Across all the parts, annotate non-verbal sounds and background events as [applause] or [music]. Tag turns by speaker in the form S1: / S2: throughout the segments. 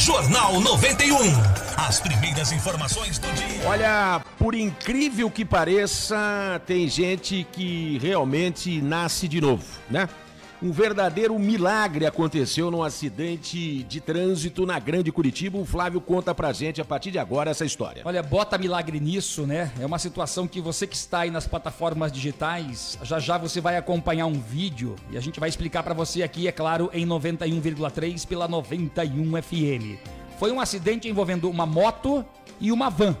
S1: Jornal 91. As primeiras informações do dia.
S2: Olha, por incrível que pareça, tem gente que realmente nasce de novo, né? Um verdadeiro milagre aconteceu num acidente de trânsito na Grande Curitiba. O Flávio conta pra gente a partir de agora essa história.
S3: Olha, bota milagre nisso, né? É uma situação que você que está aí nas plataformas digitais, já já você vai acompanhar um vídeo e a gente vai explicar para você aqui, é claro, em 91,3 pela 91 FM. Foi um acidente envolvendo uma moto e uma van.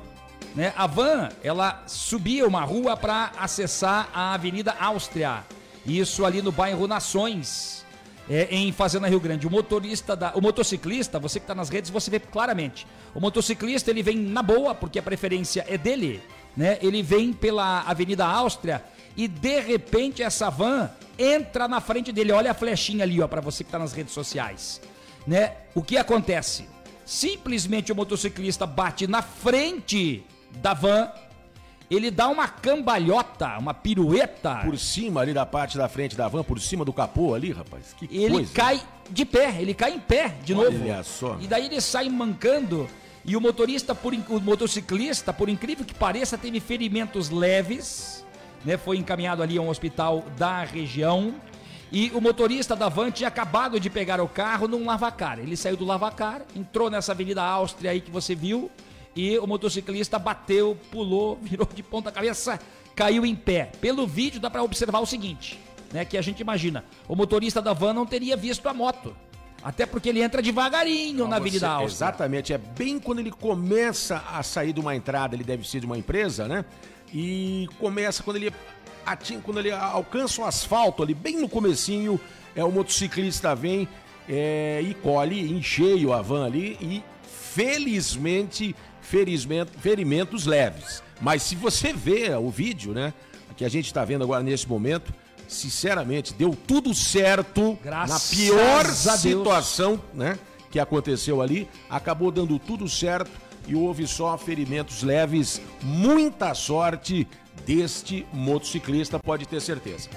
S3: Né? A van, ela subia uma rua para acessar a Avenida Áustria isso ali no bairro Nações, é, em Fazenda Rio Grande. O motorista, da, o motociclista, você que está nas redes, você vê claramente. O motociclista ele vem na boa, porque a preferência é dele, né? Ele vem pela Avenida Áustria e de repente essa van entra na frente dele. Olha a flechinha ali, ó, para você que está nas redes sociais, né? O que acontece? Simplesmente o motociclista bate na frente da van ele dá uma cambalhota, uma pirueta.
S2: Por cima ali da parte da frente da van, por cima do capô ali, rapaz.
S3: Que ele coisa. cai de pé, ele cai em pé de Olha novo.
S2: Olha só.
S3: E daí ele sai mancando. E o motorista, por, o motociclista, por incrível que pareça, teve ferimentos leves. Né, foi encaminhado ali a um hospital da região. E o motorista da van tinha acabado de pegar o carro num lavacar. Ele saiu do lavacar, entrou nessa Avenida Áustria aí que você viu e o motociclista bateu, pulou, [laughs] virou de ponta cabeça, caiu em pé. Pelo vídeo dá para observar o seguinte, né, que a gente imagina, o motorista da van não teria visto a moto. Até porque ele entra devagarinho não, na Avenida Áustria.
S2: Exatamente, é bem quando ele começa a sair de uma entrada, ele deve ser de uma empresa, né? E começa quando ele atinge, quando ele alcança o asfalto ali, bem no comecinho, é o motociclista vem é, e colhe em cheio a van ali e felizmente ferimento, ferimentos leves. Mas se você vê o vídeo, né, que a gente está vendo agora nesse momento, sinceramente, deu tudo certo
S3: Graças
S2: na pior situação, né, que aconteceu ali, acabou dando tudo certo e houve só ferimentos leves. Muita sorte deste motociclista, pode ter certeza.